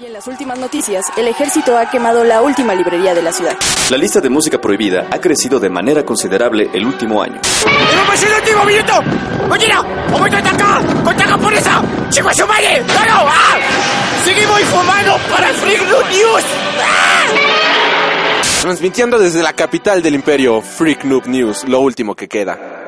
Y en las últimas noticias, el ejército ha quemado la última librería de la ciudad. La lista de música prohibida ha crecido de manera considerable el último año. ¡Hemos el último minuto! ¡Oye, ¡Momento de atacar! ¡Contaga por esa! ¡Chico su madre! ¡No, no! ¡Ah! ¡Seguimos informando para Freak News! ¡Ah! Transmitiendo desde la capital del imperio, Freak Noob News, lo último que queda.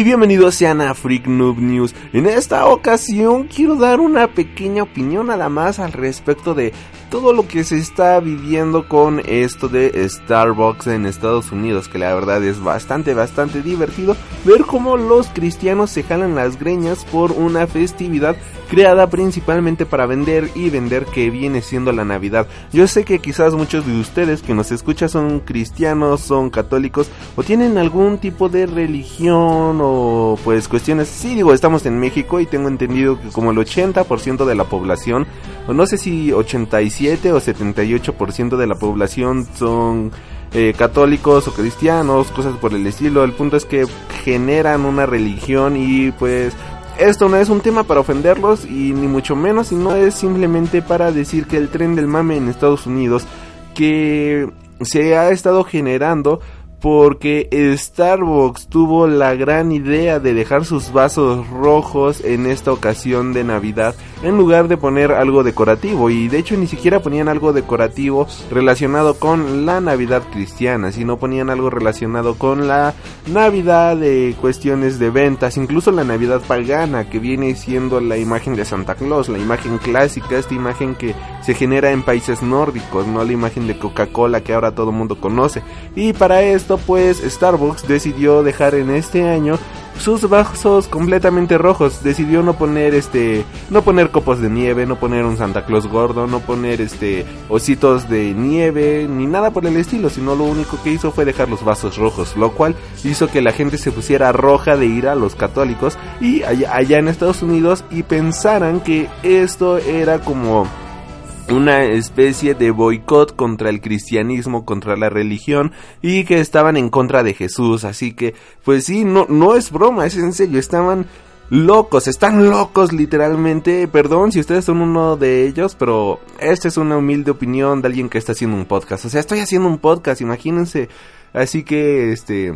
Y bienvenidos sean a Freak Noob News. En esta ocasión quiero dar una pequeña opinión nada más al respecto de todo lo que se está viviendo con esto de Starbucks en Estados Unidos, que la verdad es bastante, bastante divertido ver cómo los cristianos se jalan las greñas por una festividad creada principalmente para vender y vender que viene siendo la Navidad. Yo sé que quizás muchos de ustedes que nos escuchan son cristianos, son católicos o tienen algún tipo de religión o pues cuestiones. Sí, digo, estamos en México y tengo entendido que como el 80% de la población, o no sé si 87 o 78% de la población son eh, católicos o cristianos, cosas por el estilo. El punto es que generan una religión y pues esto no es un tema para ofenderlos y ni mucho menos, sino es simplemente para decir que el tren del mame en Estados Unidos que se ha estado generando porque Starbucks tuvo la gran idea de dejar sus vasos rojos en esta ocasión de Navidad en lugar de poner algo decorativo y de hecho ni siquiera ponían algo decorativo relacionado con la Navidad cristiana, sino ponían algo relacionado con la Navidad de cuestiones de ventas, incluso la Navidad pagana que viene siendo la imagen de Santa Claus, la imagen clásica, esta imagen que se genera en países nórdicos, no la imagen de Coca-Cola que ahora todo el mundo conoce. Y para esto pues Starbucks decidió dejar en este año sus vasos completamente rojos. Decidió no poner este, no poner copos de nieve, no poner un Santa Claus gordo, no poner este ositos de nieve, ni nada por el estilo, sino lo único que hizo fue dejar los vasos rojos, lo cual hizo que la gente se pusiera roja de ir a los católicos y allá, allá en Estados Unidos y pensaran que esto era como una especie de boicot contra el cristianismo, contra la religión y que estaban en contra de Jesús. Así que, pues sí, no, no es broma, es en serio, estaban locos, están locos literalmente. Perdón si ustedes son uno de ellos, pero esta es una humilde opinión de alguien que está haciendo un podcast. O sea, estoy haciendo un podcast, imagínense. Así que, este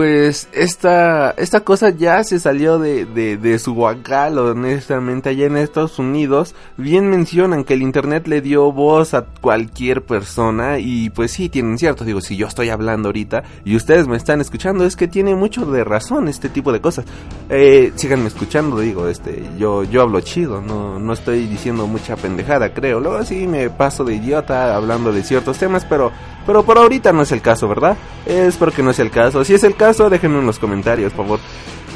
pues esta, esta cosa ya se salió de, de, de su guacal, honestamente, allá en Estados Unidos. Bien mencionan que el Internet le dio voz a cualquier persona y pues sí, tienen cierto. Digo, si yo estoy hablando ahorita y ustedes me están escuchando, es que tiene mucho de razón este tipo de cosas. Eh, síganme escuchando, digo, este, yo, yo hablo chido, no, no estoy diciendo mucha pendejada, creo. Luego sí me paso de idiota hablando de ciertos temas, pero, pero por ahorita no es el caso, ¿verdad? Espero que no sea el caso. Si es el caso, déjenme en los comentarios, por favor.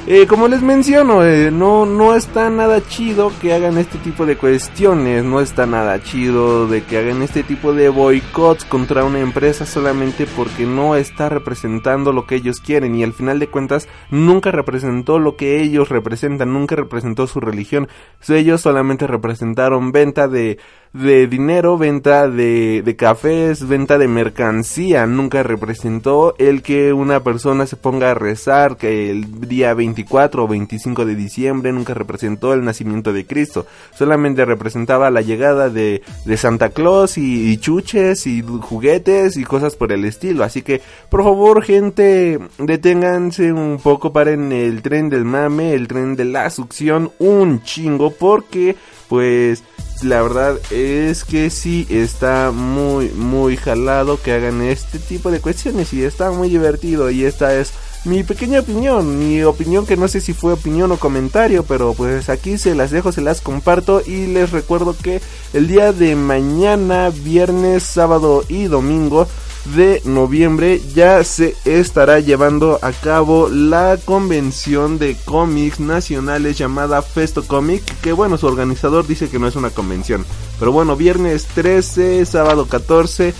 Eh, como les menciono, eh, no, no está nada chido que hagan este tipo de cuestiones, no está nada chido de que hagan este tipo de boicots contra una empresa solamente porque no está representando lo que ellos quieren y al final de cuentas nunca representó lo que ellos representan, nunca representó su religión, ellos solamente representaron venta de, de dinero, venta de, de cafés, venta de mercancía, nunca representó el que una persona se ponga a rezar que el día 20 24 o 25 de diciembre nunca representó el nacimiento de Cristo, solamente representaba la llegada de, de Santa Claus y, chuches y juguetes y cosas por el estilo. Así que, por favor, gente, deténganse un poco, para en el tren del mame, el tren de la succión, un chingo, porque, pues, la verdad es que sí está muy, muy jalado que hagan este tipo de cuestiones y está muy divertido y esta es mi pequeña opinión, mi opinión que no sé si fue opinión o comentario, pero pues aquí se las dejo, se las comparto y les recuerdo que el día de mañana, viernes, sábado y domingo de noviembre ya se estará llevando a cabo la convención de cómics nacionales llamada Festo Comic, que bueno, su organizador dice que no es una convención. Pero bueno, viernes 13, sábado 14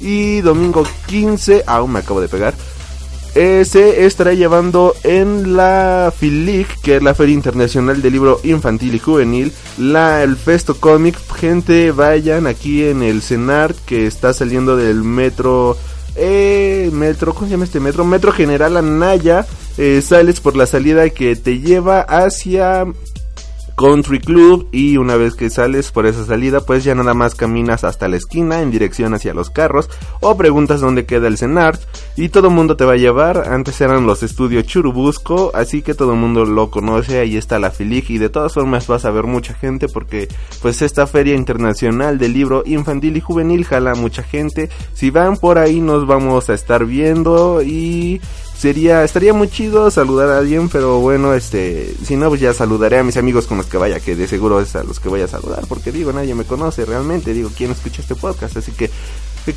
y domingo 15, aún me acabo de pegar eh, se estará llevando en la FILIC, que es la Feria Internacional del Libro Infantil y Juvenil, la, el Festo Comic. Gente, vayan aquí en el CENART que está saliendo del metro. Eh, metro, ¿cómo se llama este metro? Metro General Anaya. Eh, sales por la salida que te lleva hacia Country Club y una vez que sales por esa salida pues ya nada más caminas hasta la esquina en dirección hacia los carros o preguntas dónde queda el CENART y todo el mundo te va a llevar, antes eran los estudios Churubusco así que todo el mundo lo conoce, ahí está la Filig y de todas formas vas a ver mucha gente porque pues esta feria internacional del libro infantil y juvenil jala mucha gente, si van por ahí nos vamos a estar viendo y sería estaría muy chido saludar a alguien, pero bueno, este, si no pues ya saludaré a mis amigos con los que vaya, que de seguro es a los que voy a saludar, porque digo, nadie me conoce realmente, digo, ¿quién escucha este podcast? Así que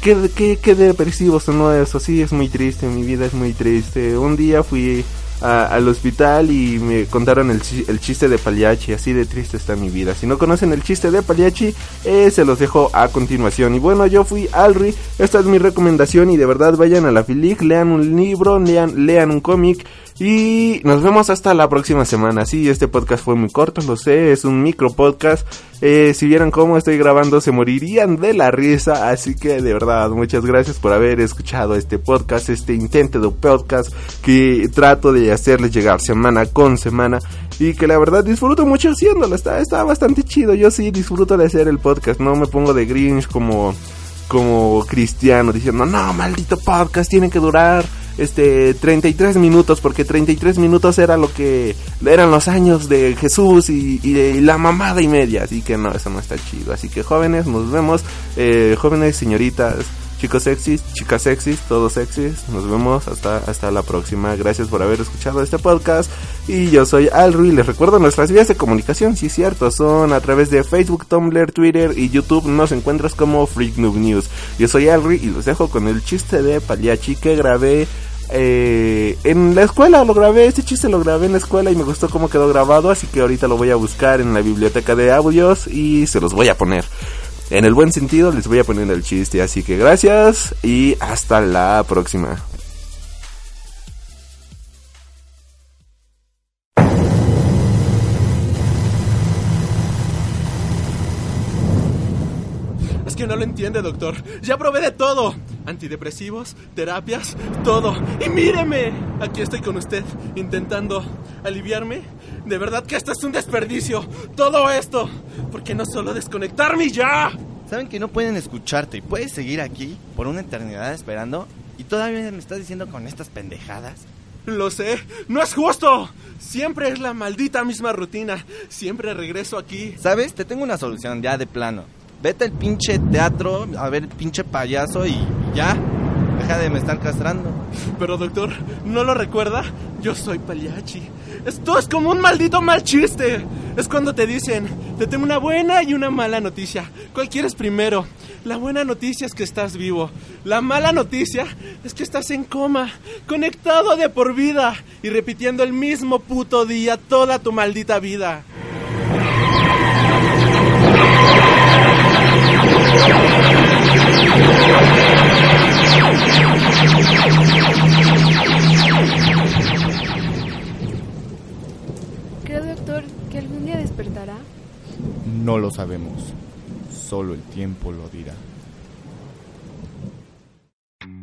qué qué qué depresivo sonó eso, sí, es muy triste, mi vida es muy triste. Un día fui al hospital y me contaron el, el, chiste de Pagliacci, así de triste está mi vida. Si no conocen el chiste de Pagliacci, eh, se los dejo a continuación. Y bueno, yo fui Alri, esta es mi recomendación y de verdad vayan a la Filig, lean un libro, lean, lean un cómic y nos vemos hasta la próxima semana. Sí, este podcast fue muy corto, lo sé, es un micro podcast. Eh, si vieran cómo estoy grabando, se morirían de la risa. Así que de verdad, muchas gracias por haber escuchado este podcast, este intento de podcast que trato de hacerles llegar semana con semana. Y que la verdad disfruto mucho haciéndolo. Está, está bastante chido. Yo sí disfruto de hacer el podcast. No me pongo de grinch como, como cristiano diciendo, no, maldito podcast, tiene que durar este 33 minutos porque 33 minutos era lo que eran los años de Jesús y, y, la mamada y media. Así que no eso no está chido. Así que jóvenes nos vemos. Eh, jóvenes señoritas chicos sexys chicas sexys todos sexys nos vemos hasta hasta la próxima. Gracias por haber escuchado este podcast. Y yo soy Alru y les recuerdo nuestras vías de comunicación si es cierto son a través de Facebook Tumblr Twitter y YouTube nos encuentras como Freak Noob News. Yo soy Alru y los dejo con el chiste de Paliachi que grabé eh, en la escuela lo grabé, este chiste lo grabé en la escuela y me gustó cómo quedó grabado, así que ahorita lo voy a buscar en la biblioteca de audios y se los voy a poner. En el buen sentido les voy a poner el chiste, así que gracias y hasta la próxima. Es que no lo entiende, doctor. Ya probé de todo. Antidepresivos, terapias, todo. Y míreme. Aquí estoy con usted, intentando aliviarme. De verdad que esto es un desperdicio. Todo esto. ¿Por qué no solo desconectarme ya? Saben que no pueden escucharte y puedes seguir aquí por una eternidad esperando. Y todavía me estás diciendo con estas pendejadas. Lo sé, no es justo. Siempre es la maldita misma rutina. Siempre regreso aquí. ¿Sabes? Te tengo una solución ya de plano. Vete al pinche teatro a ver el pinche payaso y ya. Deja de me estar castrando. Pero doctor, ¿no lo recuerda? Yo soy Pagliacci. Esto es como un maldito mal chiste. Es cuando te dicen, te tengo una buena y una mala noticia. ¿Cuál quieres primero? La buena noticia es que estás vivo. La mala noticia es que estás en coma, conectado de por vida y repitiendo el mismo puto día toda tu maldita vida. No lo sabemos. Solo el tiempo lo dirá.